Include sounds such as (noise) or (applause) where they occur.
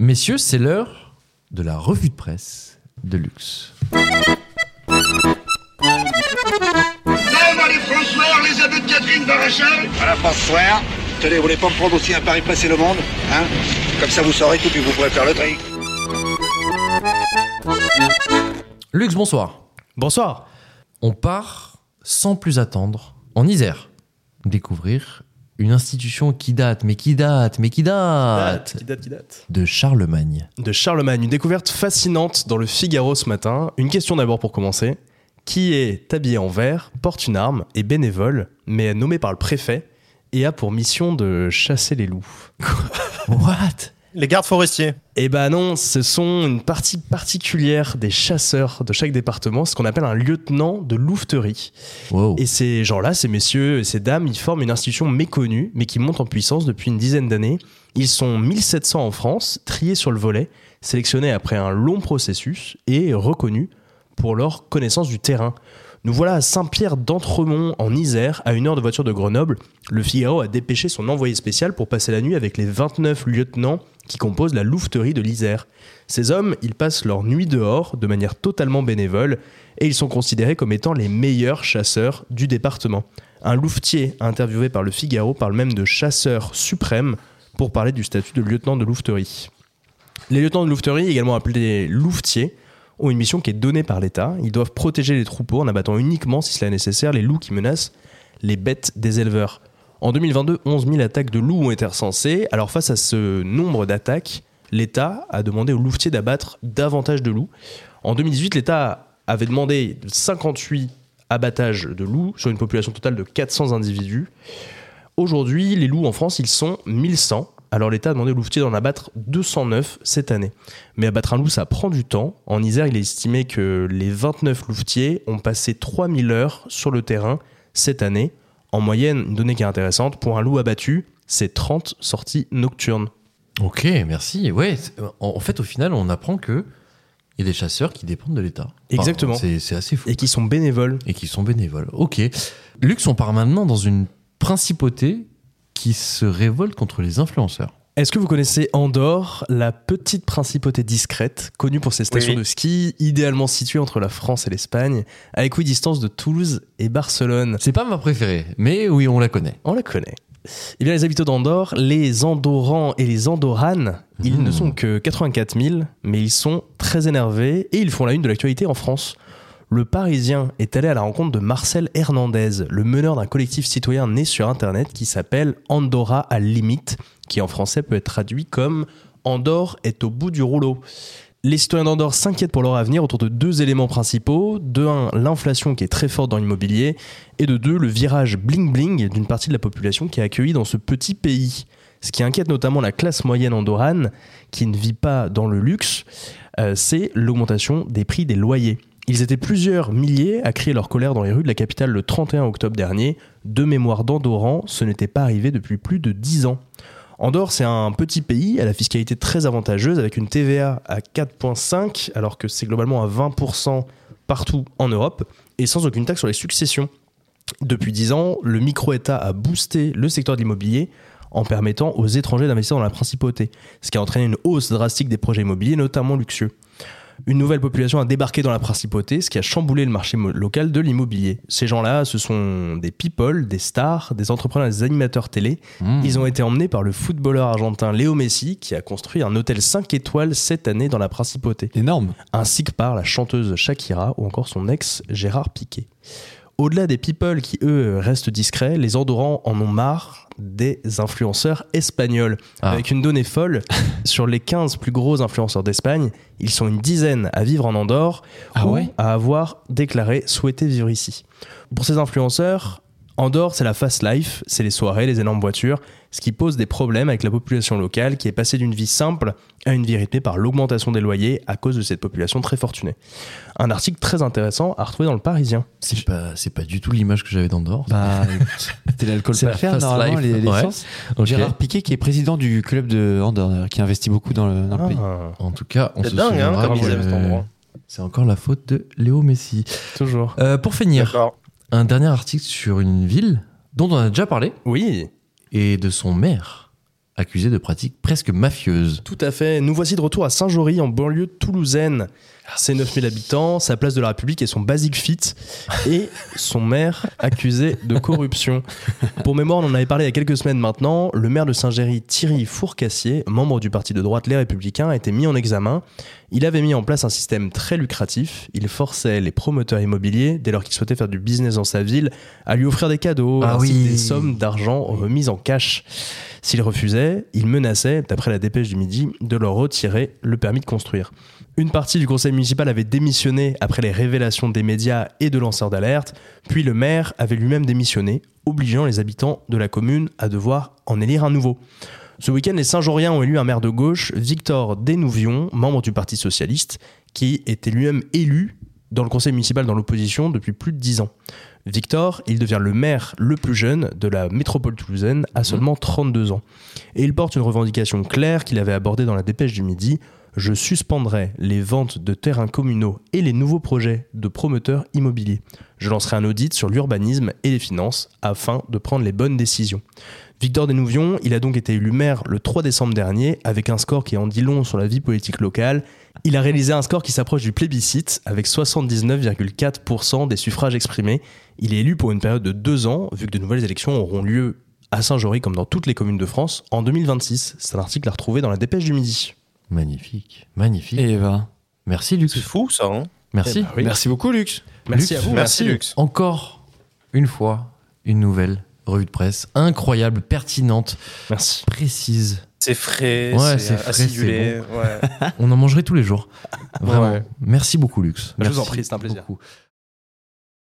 Messieurs, c'est l'heure de la revue de presse de luxe. Les François, les abus de Catherine Barachal Voilà, François. Tenez, vous voulez pas me prendre aussi un pari passer le monde Hein? Comme ça, vous saurez tout, puis vous pourrez faire le tri. Luxe, bonsoir. Bonsoir. On part sans plus attendre en Isère découvrir une institution qui date, mais qui date, mais qui date, Qui date, qui date de Charlemagne. De Charlemagne, une découverte fascinante dans le Figaro ce matin. Une question d'abord pour commencer. Qui est habillé en vert, porte une arme, est bénévole, mais est nommé par le préfet et a pour mission de chasser les loups? What? Les gardes forestiers. Eh ben non, ce sont une partie particulière des chasseurs de chaque département, ce qu'on appelle un lieutenant de louveterie. Wow. Et ces gens-là, ces messieurs et ces dames, ils forment une institution méconnue, mais qui monte en puissance depuis une dizaine d'années. Ils sont 1700 en France, triés sur le volet, sélectionnés après un long processus et reconnus pour leur connaissance du terrain. Nous voilà à Saint-Pierre d'Entremont, en Isère, à une heure de voiture de Grenoble. Le Figaro a dépêché son envoyé spécial pour passer la nuit avec les 29 lieutenants qui composent la louveterie de l'Isère. Ces hommes, ils passent leur nuit dehors de manière totalement bénévole et ils sont considérés comme étant les meilleurs chasseurs du département. Un louvetier interviewé par le Figaro parle même de chasseur suprême pour parler du statut de lieutenant de louveterie. Les lieutenants de louveterie, également appelés louvetiers, ont une mission qui est donnée par l'État. Ils doivent protéger les troupeaux en abattant uniquement, si cela est nécessaire, les loups qui menacent les bêtes des éleveurs. En 2022, 11 000 attaques de loups ont été recensées. Alors face à ce nombre d'attaques, l'État a demandé aux louvetiers d'abattre davantage de loups. En 2018, l'État avait demandé 58 abattages de loups sur une population totale de 400 individus. Aujourd'hui, les loups en France, ils sont 1100. Alors l'État a demandé aux louvetiers d'en abattre 209 cette année. Mais abattre un loup, ça prend du temps. En Isère, il est estimé que les 29 louvetiers ont passé 3000 heures sur le terrain cette année. En moyenne, une donnée qui est intéressante, pour un loup abattu, c'est 30 sorties nocturnes. Ok, merci. Ouais, en, en fait, au final, on apprend que il y a des chasseurs qui dépendent de l'État. Enfin, Exactement. C'est c'est assez fou. Et qui sont bénévoles. Et qui sont bénévoles. Ok. Lux, on part maintenant dans une principauté qui se révolte contre les influenceurs. Est-ce que vous connaissez Andorre, la petite principauté discrète, connue pour ses stations Oui, de ski, idéalement située entre la France et l'Espagne, à équidistance de Toulouse et Barcelone? C'est pas ma préférée, mais oui, on la connaît. On la connaît. Eh bien, les habitants d'Andorre, les Andorrans et les Andorranes, ils Mmh. ne sont que 84 000, mais ils sont très énervés et ils font la une de l'actualité en France. Le Parisien est allé à la rencontre de Marcel Hernandez, le meneur d'un collectif citoyen né sur Internet qui s'appelle Andorra à limite, qui en français peut être traduit comme Andorre est au bout du rouleau. Les citoyens d'Andorre s'inquiètent pour leur avenir autour de deux éléments principaux. De un, l'inflation qui est très forte dans l'immobilier. Et de deux, le virage bling-bling d'une partie de la population qui est accueillie dans ce petit pays. Ce qui inquiète notamment la classe moyenne andorrane, qui ne vit pas dans le luxe, euh, c'est l'augmentation des prix des loyers. Ils étaient plusieurs milliers à crier leur colère dans les rues de la capitale le 31 octobre dernier. De mémoire d'Andorran, ce n'était pas arrivé depuis plus de 10 ans. Andorre, c'est un petit pays à la fiscalité très avantageuse avec une TVA à 4,5 alors que c'est globalement à 20% partout en Europe et sans aucune taxe sur les successions. Depuis 10 ans, le micro-État a boosté le secteur de l'immobilier en permettant aux étrangers d'investir dans la principauté, ce qui a entraîné une hausse drastique des projets immobiliers, notamment luxueux. Une nouvelle population a débarqué dans la principauté, ce qui a chamboulé le marché local de l'immobilier. Ces gens-là, ce sont des people, des stars, des entrepreneurs, des animateurs télé. Mmh. Ils ont été emmenés par le footballeur argentin Léo Messi, qui a construit un hôtel 5 étoiles cette année dans la principauté Énorme. ainsi que par la chanteuse Shakira ou encore son ex Gérard Piquet. Au-delà des people qui, eux, restent discrets, les Andorrans en ont marre des influenceurs espagnols. Ah. Avec une donnée folle, (laughs) sur les 15 plus gros influenceurs d'Espagne, ils sont une dizaine à vivre en Andorre Ah ou ouais? à avoir déclaré souhaiter vivre ici. Pour ces influenceurs, Andorre, c'est la fast life, c'est les soirées, les énormes voitures, ce qui pose des problèmes avec la population locale qui est passée d'une vie simple à une vie rythmée par l'augmentation des loyers à cause de cette population très fortunée. Un article très intéressant à retrouver dans le Parisien. C'est pas, c'est pas du tout l'image que j'avais d'Andorre. Bah, (laughs) c'était l'alcool C'est pas la faire, normalement, life. les, les Ouais. chances. Ok. Gérard Piquet, qui est président du club de Andorre, qui investit beaucoup dans le, dans le pays. Ah, En tout cas, on C'est se dingue, hein, souviendra comme ils que aiment cet endroit. C'est encore la faute de Léo Messi. toujours. Euh, pour finir, D'accord. Un dernier article sur une ville dont on a déjà parlé Oui, et de son maire, accusé de pratiques presque mafieuses. Tout à fait. Nous voici de retour à Saint-Jory, en banlieue toulousaine. C'est 9000 habitants, sa place de la République et son Basic Fit, et son maire accusé de corruption. Pour mémoire, on en avait parlé il y a quelques semaines maintenant, le maire de Saint-Géry, Thierry Fourcassier, membre du parti de droite Les Républicains, a été mis en examen. Il avait mis en place un système très lucratif. Il forçait les promoteurs immobiliers, dès lors qu'ils souhaitaient faire du business dans sa ville, à lui offrir des cadeaux, Ah ainsi que oui. des sommes d'argent remises en cash. S'il refusait, il menaçait, d'après la dépêche du midi, de leur retirer le permis de construire. Une partie du conseil municipal avait démissionné après les révélations des médias et de lanceurs d'alerte, puis le maire avait lui-même démissionné, obligeant les habitants de la commune à devoir en élire un nouveau. Ce week-end, les Saint-Joriens ont élu un maire de gauche, Victor Denouvion, membre du Parti Socialiste, qui était lui-même élu dans le conseil municipal dans l'opposition depuis plus de 10 ans. Victor, il devient le maire le plus jeune de la métropole toulousaine à seulement 32 ans. Et il porte une revendication claire qu'il avait abordée dans la dépêche du midi. Je suspendrai les ventes de terrains communaux et les nouveaux projets de promoteurs immobiliers. Je lancerai un audit sur l'urbanisme et les finances afin de prendre les bonnes décisions. Victor Denouvion, il a donc été élu maire le 3 décembre dernier avec un score qui en dit long sur la vie politique locale. Il a réalisé un score qui s'approche du plébiscite avec 79,4% des suffrages exprimés. Il est élu pour une période de deux ans, vu que de nouvelles élections auront lieu à Saint-Jory comme dans toutes les communes de France en 2026. C'est un article à retrouver dans la dépêche du midi. Magnifique, magnifique. Et Eva. Merci Lux. C'est fou ça, hein Merci. Eh ben oui. Merci beaucoup, Lux. Merci Lux, à vous. Merci Lux. Encore une fois, une nouvelle revue de presse incroyable, pertinente, Merci. précise. C'est frais, Ouais, c'est frais, acidulé. ouais. (laughs) On en mangerait tous les jours. Vraiment. Ouais. Merci beaucoup Lux. Je vous Merci en prie, c'est un plaisir. beaucoup.